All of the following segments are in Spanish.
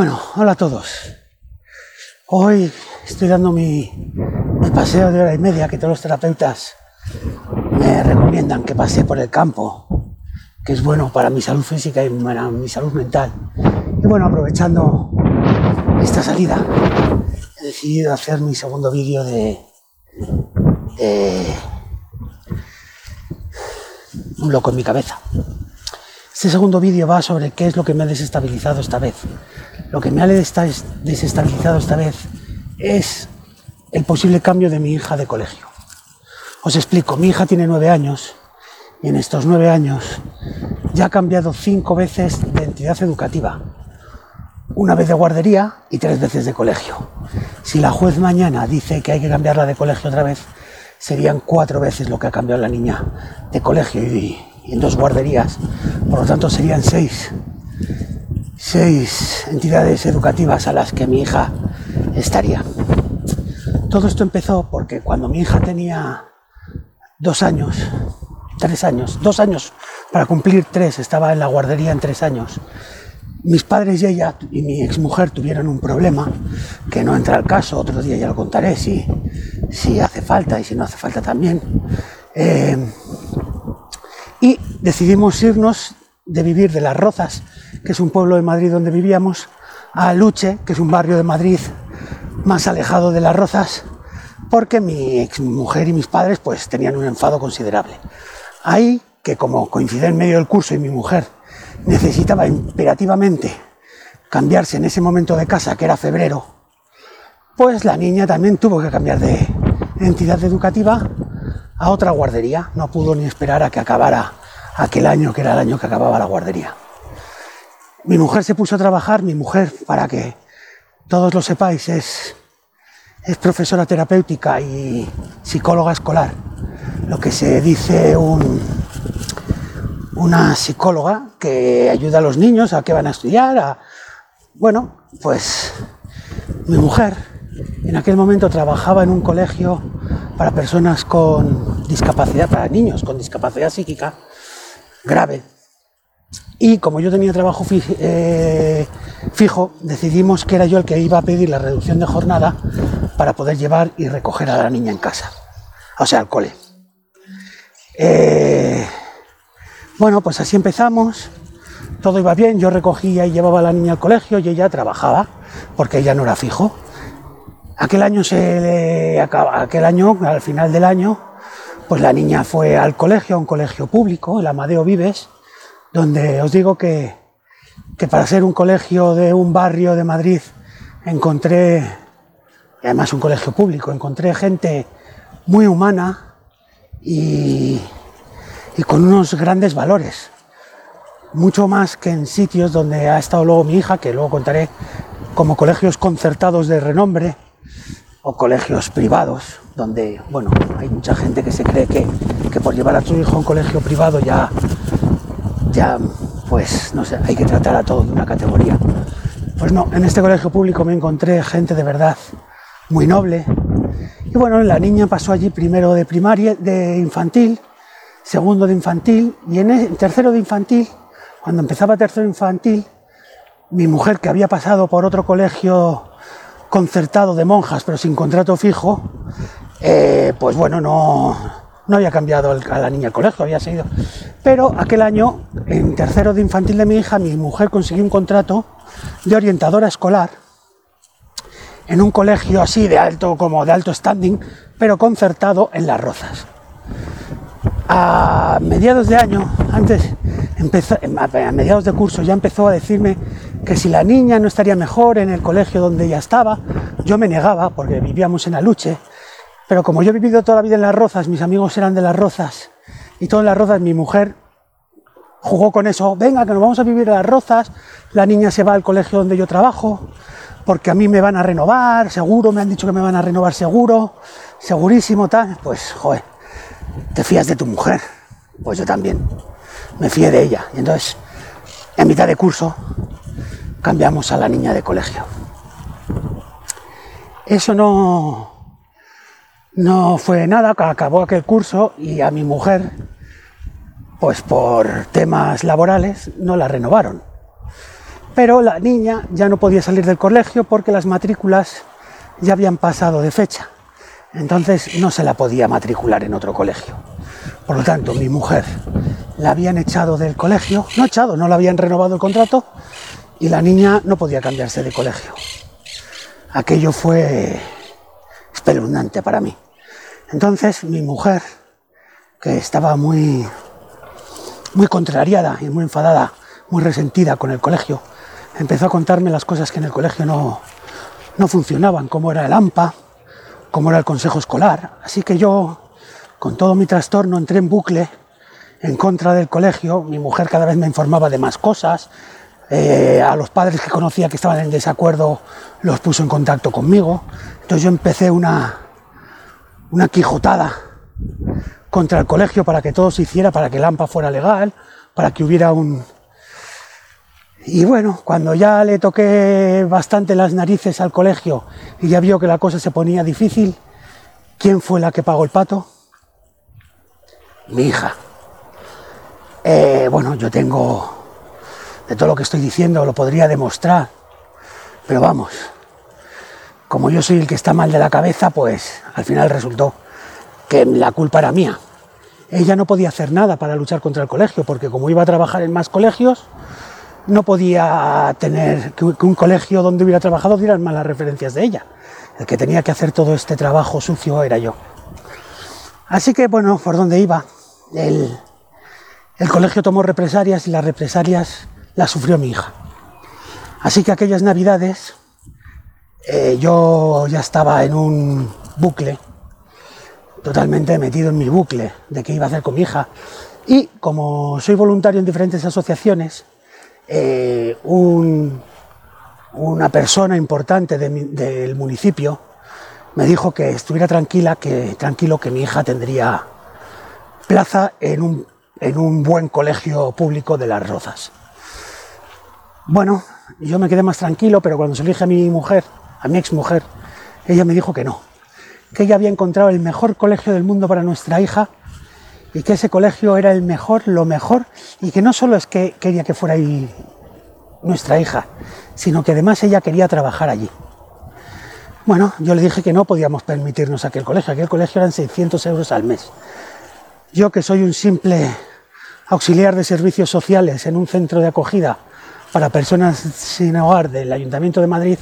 Bueno, hola a todos. Hoy estoy dando mi, paseo de hora y media que todos los terapeutas me recomiendan que pase por el campo, que es bueno para mi salud física y para mi salud mental. Y bueno, aprovechando esta salida, he decidido hacer mi segundo vídeo de, de un loco en mi cabeza. Este segundo vídeo va sobre qué es lo que me ha desestabilizado esta vez. Lo que me ha desestabilizado esta vez es el posible cambio de mi hija de colegio. Os explico, mi hija tiene nueve años y en estos nueve años ya ha cambiado cinco veces de entidad educativa. Una vez de guardería y tres veces de colegio. Si la juez mañana dice que hay que cambiarla de colegio otra vez, serían cuatro veces lo que ha cambiado la niña de colegio y, y en dos guarderías. Por lo tanto, serían seis, seis entidades educativas a las que mi hija estaría. Todo esto empezó porque cuando mi hija tenía dos años, tres años, dos años para cumplir tres, estaba en la guardería en tres años. Mis padres y ella y mi exmujer tuvieron un problema que no entra al caso, otro día ya lo contaré si, si hace falta y si no hace falta también. Eh, y decidimos irnos de vivir de Las Rozas, que es un pueblo de Madrid donde vivíamos, a Luche, que es un barrio de Madrid más alejado de Las Rozas, porque mi ex mujer y mis padres pues tenían un enfado considerable. Ahí, que como coincide en medio del curso y mi mujer necesitaba imperativamente cambiarse en ese momento de casa, que era febrero, pues la niña también tuvo que cambiar de entidad educativa a otra guardería. No pudo ni esperar a que acabara aquel año, que era el año que acababa la guardería. Mi mujer se puso a trabajar, mi mujer, para que todos lo sepáis, es, es profesora terapéutica y psicóloga escolar. Lo que se dice un, una psicóloga que ayuda a los niños a que van a estudiar, a, bueno, pues mi mujer en aquel momento trabajaba en un colegio para personas con discapacidad, para niños con discapacidad psíquica grave. Y como yo tenía trabajo eh, fijo, decidimos que era yo el que iba a pedir la reducción de jornada para poder llevar y recoger a la niña en casa, o sea, al cole. Eh, bueno, pues así empezamos, todo iba bien, yo recogía y llevaba a la niña al colegio y ella trabajaba, porque ella no era fijo. Aquel año, se aquel año, al final del año, pues la niña fue al colegio, a un colegio público, el Amadeo Vives, donde os digo que, que para ser un colegio de un barrio de Madrid encontré, y además un colegio público, encontré gente muy humana y, y con unos grandes valores, mucho más que en sitios donde ha estado luego mi hija, que luego contaré, como colegios concertados de renombre, o colegios privados, donde, bueno, hay mucha gente que se cree que, que por llevar a su hijo a un colegio privado ya, ya, pues, no sé, hay que tratar a todos de una categoría. Pues no, en este colegio público me encontré gente de verdad muy noble. Y bueno, la niña pasó allí primero de primaria, de infantil, segundo de infantil, y en el tercero de infantil, cuando empezaba tercero infantil, mi mujer que había pasado por otro colegio concertado de monjas, pero sin contrato fijo, eh, pues bueno, no, no había cambiado a la niña el colegio, había seguido. Pero aquel año, en tercero de infantil de mi hija, mi mujer consiguió un contrato de orientadora escolar en un colegio así de alto, como de alto standing, pero concertado en Las Rozas. A mediados de año, antes, empezó, a mediados de curso, ya empezó a decirme que si la niña no estaría mejor en el colegio donde ella estaba, yo me negaba porque vivíamos en Aluche, pero como yo he vivido toda la vida en Las Rozas, mis amigos eran de Las Rozas, y todas Las Rozas, mi mujer jugó con eso, venga, que nos vamos a vivir a Las Rozas, la niña se va al colegio donde yo trabajo, porque a mí me van a renovar, seguro, me han dicho que me van a renovar seguro, segurísimo, tal, pues, joder, te fías de tu mujer, pues yo también, me fié de ella, y entonces, en mitad de curso, cambiamos a la niña de colegio. Eso no, no fue nada, acabó aquel curso y a mi mujer, pues por temas laborales, no la renovaron. Pero la niña ya no podía salir del colegio porque las matrículas ya habían pasado de fecha. Entonces no se la podía matricular en otro colegio. Por lo tanto, mi mujer la habían echado del colegio, no echado, no la habían renovado el contrato y la niña no podía cambiarse de colegio. Aquello fue espeluznante para mí. Entonces mi mujer, que estaba muy, muy contrariada y muy enfadada, muy resentida con el colegio, empezó a contarme las cosas que en el colegio no, no funcionaban, cómo era el AMPA, cómo era el consejo escolar. Así que yo, con todo mi trastorno, entré en bucle en contra del colegio. Mi mujer cada vez me informaba de más cosas. Eh, a los padres que conocía que estaban en desacuerdo los puso en contacto conmigo. Entonces yo empecé una, una quijotada contra el colegio para que todo se hiciera, para que el AMPA fuera legal, para que hubiera un... Y bueno, cuando ya le toqué bastante las narices al colegio y ya vio que la cosa se ponía difícil, ¿quién fue la que pagó el pato? Mi hija. Eh, bueno, yo tengo, de todo lo que estoy diciendo, lo podría demostrar, pero vamos, como yo soy el que está mal de la cabeza, pues al final resultó que la culpa era mía. Ella no podía hacer nada para luchar contra el colegio, porque como iba a trabajar en más colegios, no podía tener que un colegio donde hubiera trabajado dieran malas referencias de ella. El que tenía que hacer todo este trabajo sucio era yo. Así que, bueno, por donde iba, el, el colegio tomó represalias y las represalias las sufrió mi hija. Así que aquellas navidades eh, yo ya estaba en un bucle totalmente metido en mi bucle de qué iba a hacer con mi hija. Y como soy voluntario en diferentes asociaciones, eh, una persona importante del municipio me dijo que estuviera tranquila, que tranquilo que mi hija tendría plaza en un, en un buen colegio público de Las Rozas. Bueno, yo me quedé más tranquilo, pero cuando se dije a mi mujer, a mi ex mujer, ella me dijo que no, que ella había encontrado el mejor colegio del mundo para nuestra hija y que ese colegio era el mejor, lo mejor, y que no solo es que quería que fuera ahí nuestra hija, sino que además ella quería trabajar allí. Bueno, yo le dije que no podíamos permitirnos aquel colegio, aquel colegio eran 600 euros al mes. Yo que soy un simple auxiliar de servicios sociales en un centro de acogida para personas sin hogar del Ayuntamiento de Madrid,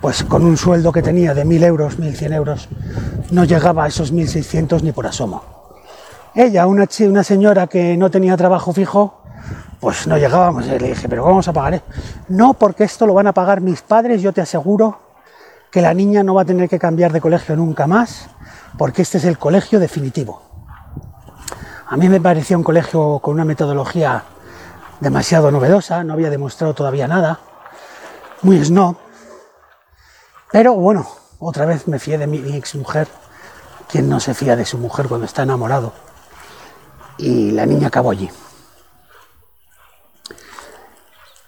pues con un sueldo que tenía de 1.000 euros, 1.100 euros, no llegaba a esos 1.600 ni por asomo. Ella, una, una señora que no tenía trabajo fijo, pues no llegábamos. Le dije, pero vamos a pagar? No, porque esto lo van a pagar mis padres, yo te aseguro que la niña no va a tener que cambiar de colegio nunca más, porque este es el colegio definitivo. A mí me parecía un colegio con una metodología demasiado novedosa, no había demostrado todavía nada, muy snob, pero bueno, otra vez me fié de mi, ex mujer, quien no se fía de su mujer cuando está enamorado. Y la niña acabó allí.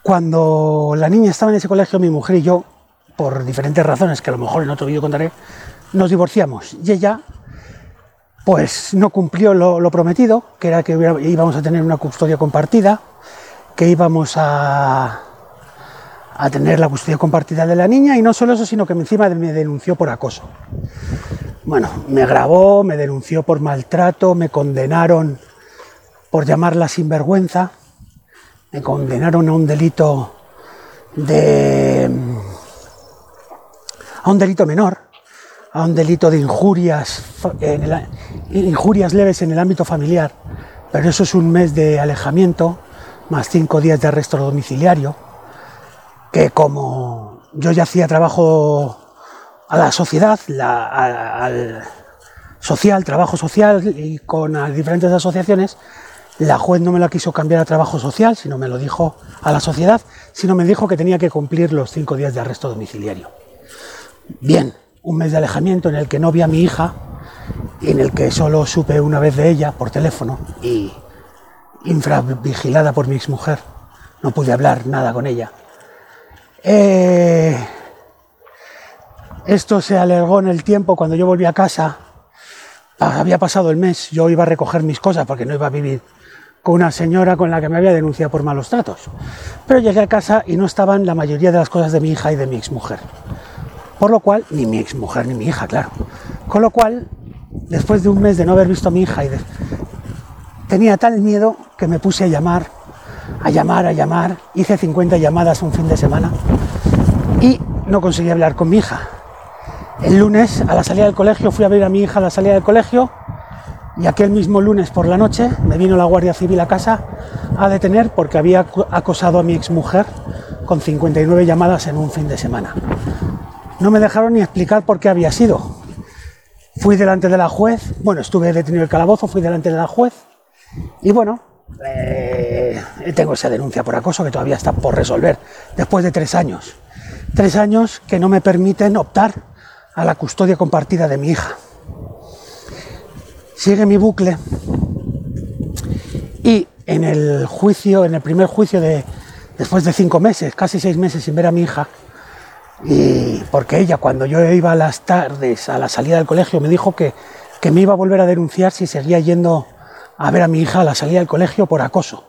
Cuando la niña estaba en ese colegio, mi mujer y yo, por diferentes razones que a lo mejor en otro vídeo contaré, nos divorciamos. Y ella, pues no cumplió lo, prometido, que era que íbamos a tener una custodia compartida, que íbamos a, a tener la custodia compartida de la niña y no solo eso, sino que encima me denunció por acoso. Bueno, me grabó, me denunció por maltrato, me condenaron por llamarla sinvergüenza, me condenaron a un delito de a un delito menor, a un delito de injurias, injurias leves en el ámbito familiar, pero eso es un mes de alejamiento, más cinco días de arresto domiciliario que como yo ya hacía trabajo a la sociedad, al social, trabajo social y con diferentes asociaciones, la juez no me la quiso cambiar a trabajo social, sino me lo dijo a la sociedad, sino me dijo que tenía que cumplir los cinco días de arresto domiciliario. Bien, un mes de alejamiento en el que no vi a mi hija y en el que solo supe una vez de ella por teléfono y infravigilada por mi exmujer. No pude hablar nada con ella. Eh, esto se alargó en el tiempo cuando yo volví a casa. Había pasado el mes, yo iba a recoger mis cosas porque no iba a vivir con una señora con la que me había denunciado por malos tratos. Pero llegué a casa y no estaban la mayoría de las cosas de mi hija y de mi exmujer. Por lo cual, ni mi exmujer ni mi hija, claro. Con lo cual, después de un mes de no haber visto a mi hija y tenía tal miedo que me puse a llamar, a llamar, a llamar. Hice 50 llamadas un fin de semana y no conseguí hablar con mi hija. El lunes, a la salida del colegio, fui a ver a mi hija a la salida del colegio y aquel mismo lunes por la noche me vino la Guardia Civil a casa a detener porque había acosado a mi exmujer con 59 llamadas en un fin de semana. No me dejaron ni explicar por qué había sido. Fui delante de la juez, bueno, estuve detenido en el calabozo, fui delante de la juez y bueno, eh, tengo esa denuncia por acoso que todavía está por resolver después de tres años. Tres años que no me permiten optar a la custodia compartida de mi hija. Sigue mi bucle y en el juicio, en el primer juicio de después de cinco meses, casi seis meses sin ver a mi hija, y porque ella cuando yo iba a las tardes a la salida del colegio me dijo que, que me iba a volver a denunciar si seguía yendo a ver a mi hija a la salida del colegio por acoso.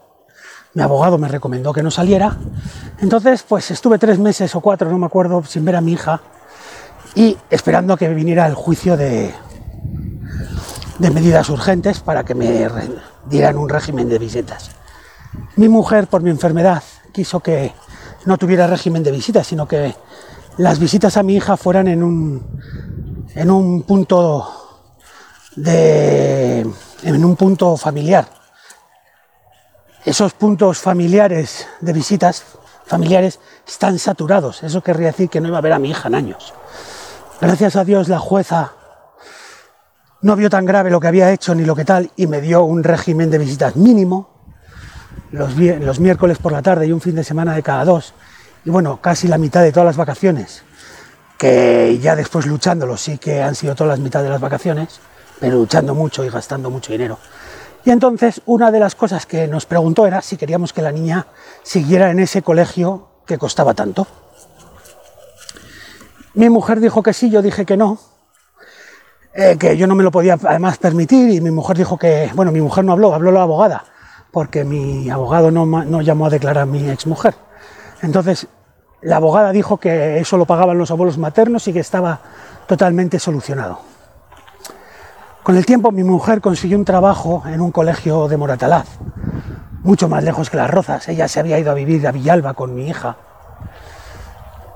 Mi abogado me recomendó que no saliera. Entonces, pues estuve tres meses o cuatro, no me acuerdo, sin ver a mi hija y esperando que viniera el juicio de, de medidas urgentes para que me dieran un régimen de visitas. Mi mujer, por mi enfermedad, quiso que no tuviera régimen de visitas, sino que las visitas a mi hija fueran en un, en un punto de, en un punto familiar. Esos puntos familiares de visitas familiares están saturados. Eso querría decir que no iba a ver a mi hija en años. Gracias a Dios la jueza no vio tan grave lo que había hecho ni lo que tal y me dio un régimen de visitas mínimo los, los miércoles por la tarde y un fin de semana de cada dos. Y bueno, casi la mitad de todas las vacaciones, que ya después luchándolo sí que han sido todas las mitad de las vacaciones, pero luchando mucho y gastando mucho dinero. Y entonces una de las cosas que nos preguntó era si queríamos que la niña siguiera en ese colegio que costaba tanto. Mi mujer dijo que sí, yo dije que no, eh, que yo no me lo podía además permitir y mi mujer dijo que, bueno, mi mujer no habló, habló la abogada, porque mi abogado no, no llamó a declarar a mi exmujer. Entonces, la abogada dijo que eso lo pagaban los abuelos maternos y que estaba totalmente solucionado. Con el tiempo mi mujer consiguió un trabajo en un colegio de Moratalaz, mucho más lejos que Las Rozas. Ella se había ido a vivir a Villalba con mi hija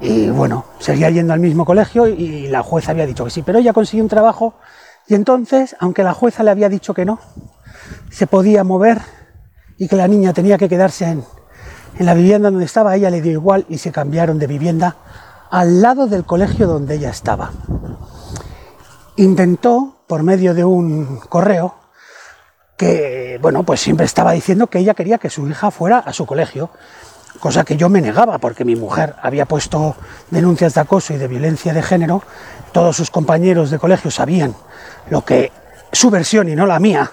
y bueno, seguía yendo al mismo colegio y la jueza había dicho que sí, pero ella consiguió un trabajo y entonces, aunque la jueza le había dicho que no, se podía mover y que la niña tenía que quedarse en, en la vivienda donde estaba, ella le dio igual y se cambiaron de vivienda al lado del colegio donde ella estaba. Intentó, por medio de un correo, que, bueno, pues siempre estaba diciendo que ella quería que su hija fuera a su colegio, cosa que yo me negaba porque mi mujer había puesto denuncias de acoso y de violencia de género, todos sus compañeros de colegio sabían lo que su versión y no la mía,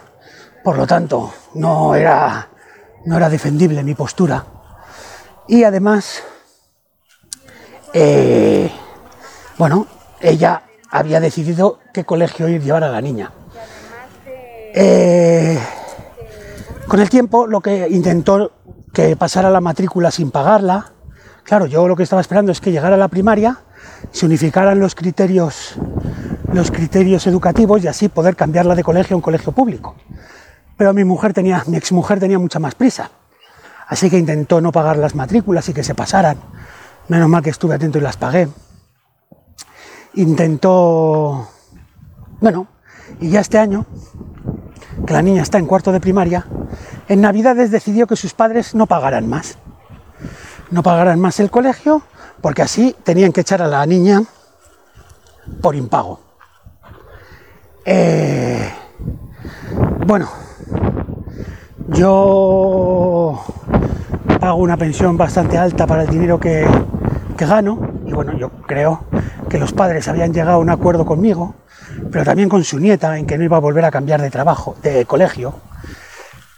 por lo tanto no era, no era defendible mi postura. Y además, eh, bueno, ella había decidido qué colegio ir llevar a la niña. Eh, con el tiempo lo que intentó que pasara la matrícula sin pagarla. Claro, yo lo que estaba esperando es que llegara a la primaria, se unificaran los criterios, los criterios educativos y así poder cambiarla de colegio a un colegio público. Pero mi mujer tenía, mi exmujer tenía mucha más prisa. Así que intentó no pagar las matrículas y que se pasaran. Menos mal que estuve atento y las pagué. Intentó, bueno, y ya este año, que la niña está en cuarto de primaria, en Navidades decidió que sus padres no pagaran más. No pagaran más el colegio porque así tenían que echar a la niña por impago. Eh, bueno, yo pago una pensión bastante alta para el dinero que, que gano y bueno, yo creo que los padres habían llegado a un acuerdo conmigo, pero también con su nieta en que no iba a volver a cambiar de trabajo, de colegio,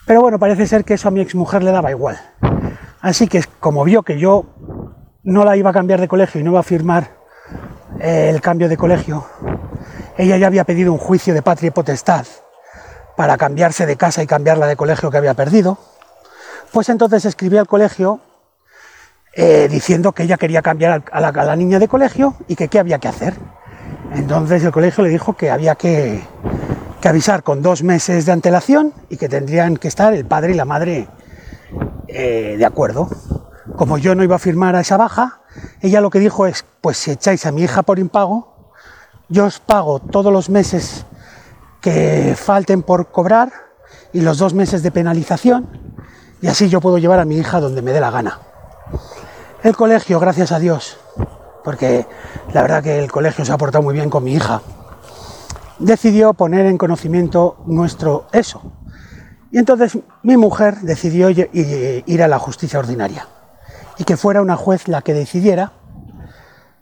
pero bueno, parece ser que eso a mi exmujer le daba igual. Así que como vio que yo no la iba a cambiar de colegio y no iba a firmar eh, el cambio de colegio, ella ya había pedido un juicio de patria y potestad para cambiarse de casa y cambiarla de colegio que había perdido. Pues entonces escribí al colegio eh, diciendo que ella quería cambiar a la, niña de colegio y que qué había que hacer. Entonces el colegio le dijo que había que, avisar con dos meses de antelación y que tendrían que estar el padre y la madre eh, de acuerdo. Como yo no iba a firmar a esa baja, ella lo que dijo es, pues si echáis a mi hija por impago, yo os pago todos los meses que falten por cobrar y los dos meses de penalización y así yo puedo llevar a mi hija donde me dé la gana. El colegio, gracias a Dios, porque la verdad que el colegio se ha portado muy bien con mi hija, decidió poner en conocimiento nuestro eso. Y entonces mi mujer decidió ir a la justicia ordinaria y que fuera una juez la que decidiera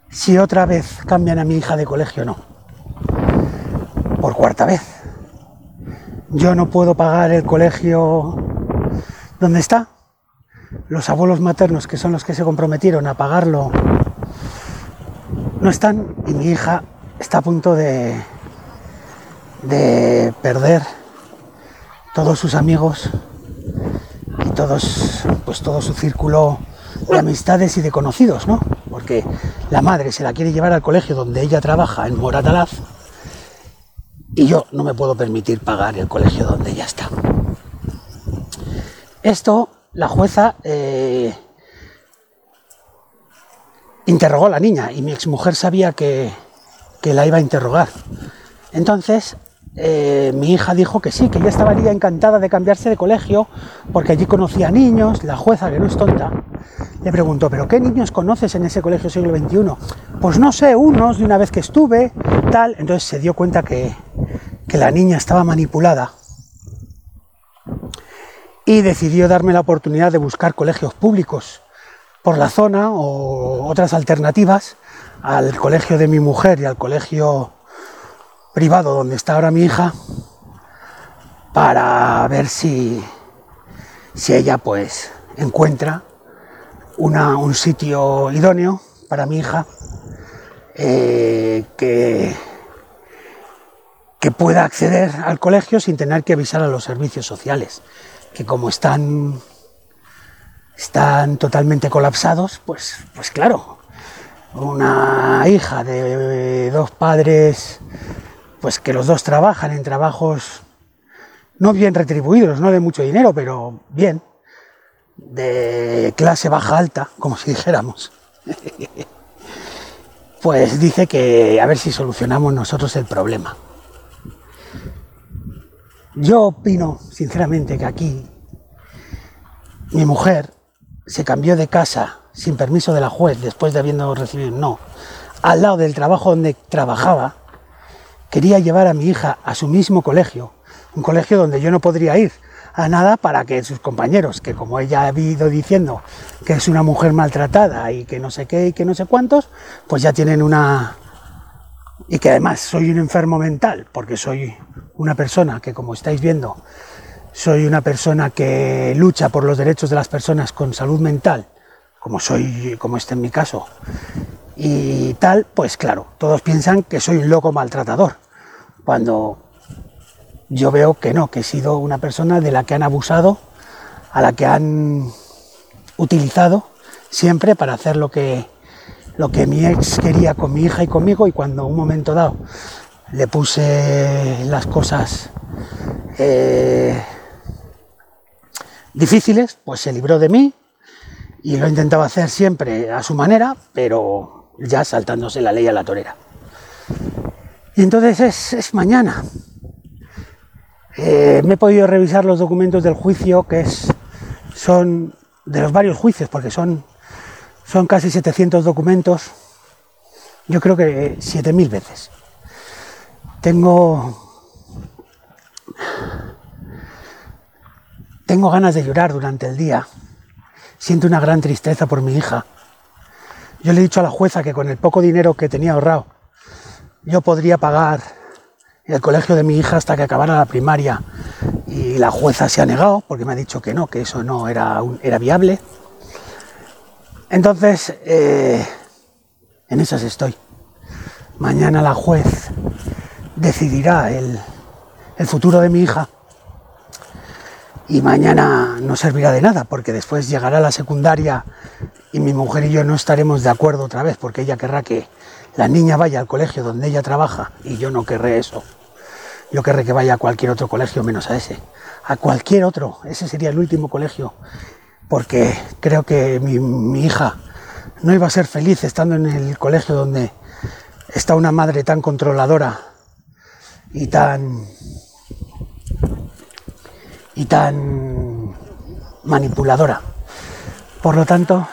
si otra vez cambian a mi hija de colegio o no. Por cuarta vez. Yo no puedo pagar el colegio donde está. Los abuelos maternos, que son los que se comprometieron a pagarlo, no están y mi hija está a punto de, de perder todos sus amigos y todos, pues todo su círculo de amistades y de conocidos, ¿no? Porque la madre se la quiere llevar al colegio donde ella trabaja, en Moratalaz, y yo no me puedo permitir pagar el colegio donde ella está. Esto, la jueza eh, interrogó a la niña y mi exmujer sabía que, que la iba a interrogar. Entonces, eh, mi hija dijo que sí, que ella estaría encantada de cambiarse de colegio porque allí conocía niños. La jueza, que no es tonta, le preguntó, ¿pero qué niños conoces en ese colegio siglo XXI? Pues no sé, unos de una vez que estuve, tal. Entonces se dio cuenta que, que la niña estaba manipulada y decidió darme la oportunidad de buscar colegios públicos por la zona o otras alternativas al colegio de mi mujer y al colegio privado donde está ahora mi hija para ver si, si ella pues encuentra un sitio idóneo para mi hija eh, que, que pueda acceder al colegio sin tener que avisar a los servicios sociales, que como están, están totalmente colapsados, pues, pues claro, una hija de dos padres, pues que los dos trabajan en trabajos no bien retribuidos, no de mucho dinero, pero bien, de clase baja alta, como si dijéramos, pues dice que a ver si solucionamos nosotros el problema. Yo opino, sinceramente, que aquí mi mujer se cambió de casa sin permiso de la juez después de habiendo recibido no, al lado del trabajo donde trabajaba, quería llevar a mi hija a su mismo colegio, un colegio donde yo no podría ir, a nada para que sus compañeros, que como ella ha ido diciendo que es una mujer maltratada y que no sé qué y que no sé cuántos, pues ya tienen una... Y que además soy un enfermo mental, porque soy una persona que, como estáis viendo, soy una persona que lucha por los derechos de las personas con salud mental, como soy, como este en mi caso, y tal, pues claro, todos piensan que soy un loco maltratador, cuando yo veo que no, que he sido una persona de la que han abusado, a la que han utilizado siempre para hacer lo que, lo que mi ex quería con mi hija y conmigo y cuando un momento dado le puse las cosas eh, difíciles, pues se libró de mí y lo intentaba hacer siempre a su manera, pero ya saltándose la ley a la torera. Y entonces es, es mañana, eh, me he podido revisar los documentos del juicio, que es, son de los varios juicios, porque son, son casi 700 documentos, yo creo que 7.000 veces. Tengo, tengo ganas de llorar durante el día, siento una gran tristeza por mi hija. Yo le he dicho a la jueza que con el poco dinero que tenía ahorrado, yo podría pagar el colegio de mi hija hasta que acabara la primaria y la jueza se ha negado porque me ha dicho que no, que eso no era, era viable. Entonces, eh, en esas estoy. Mañana la juez decidirá el, el futuro de mi hija y mañana no servirá de nada porque después llegará la secundaria y mi mujer y yo no estaremos de acuerdo otra vez porque ella querrá que la niña vaya al colegio donde ella trabaja y yo no querré eso. Yo querré que vaya a cualquier otro colegio menos a ese. A cualquier otro. Ese sería el último colegio. Porque creo que mi, hija no iba a ser feliz estando en el colegio donde está una madre tan controladora y tan y tan manipuladora. Por lo tanto,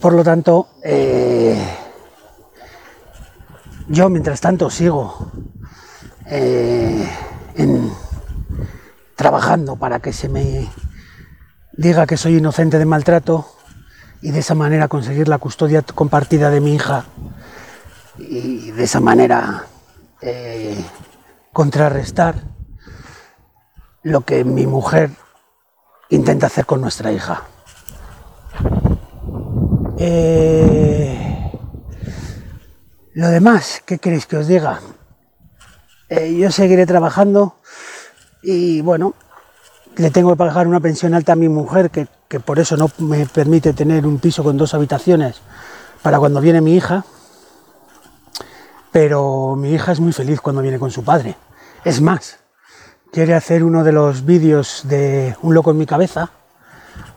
por lo tanto, eh, yo mientras tanto sigo eh, trabajando para que se me diga que soy inocente de maltrato y de esa manera conseguir la custodia compartida de mi hija y de esa manera eh, contrarrestar lo que mi mujer intenta hacer con nuestra hija. Eh, lo demás, ¿qué queréis que os diga? Eh, yo seguiré trabajando y bueno, le tengo que pagar una pensión alta a mi mujer, que, que por eso no me permite tener un piso con dos habitaciones para cuando viene mi hija. Pero mi hija es muy feliz cuando viene con su padre. Es más, quiere hacer uno de los vídeos de Un loco en mi cabeza,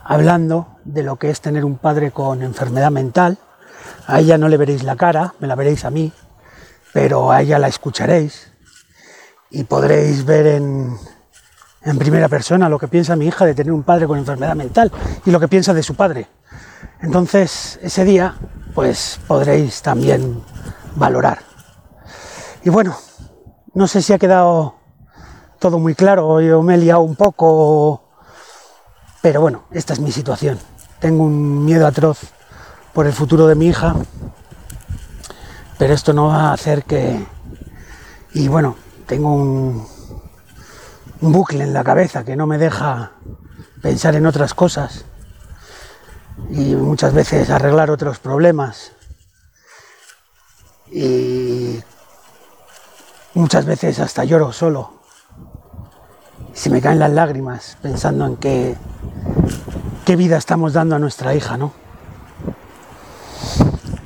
hablando de lo que es tener un padre con enfermedad mental. A ella no le veréis la cara, me la veréis a mí, pero a ella la escucharéis y podréis ver en, en primera persona lo que piensa mi hija de tener un padre con enfermedad mental y lo que piensa de su padre. Entonces, ese día, pues podréis también valorar. Y bueno, no sé si ha quedado todo muy claro, yo me he liado un poco, pero bueno, esta es mi situación. Tengo un miedo atroz por el futuro de mi hija, pero esto no va a hacer que... Y bueno, tengo un, bucle en la cabeza que no me deja pensar en otras cosas y muchas veces arreglar otros problemas. Y muchas veces hasta lloro solo. Se me caen las lágrimas pensando en qué, qué vida estamos dando a nuestra hija, ¿no?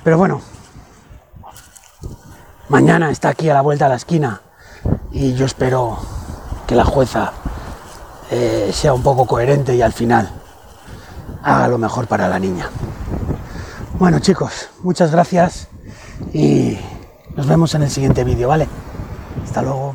Pero bueno, mañana está aquí a la vuelta de la esquina y yo espero que la jueza eh, sea un poco coherente y al final haga lo mejor para la niña. Bueno chicos, muchas gracias y nos vemos en el siguiente vídeo, ¿vale? Hasta luego.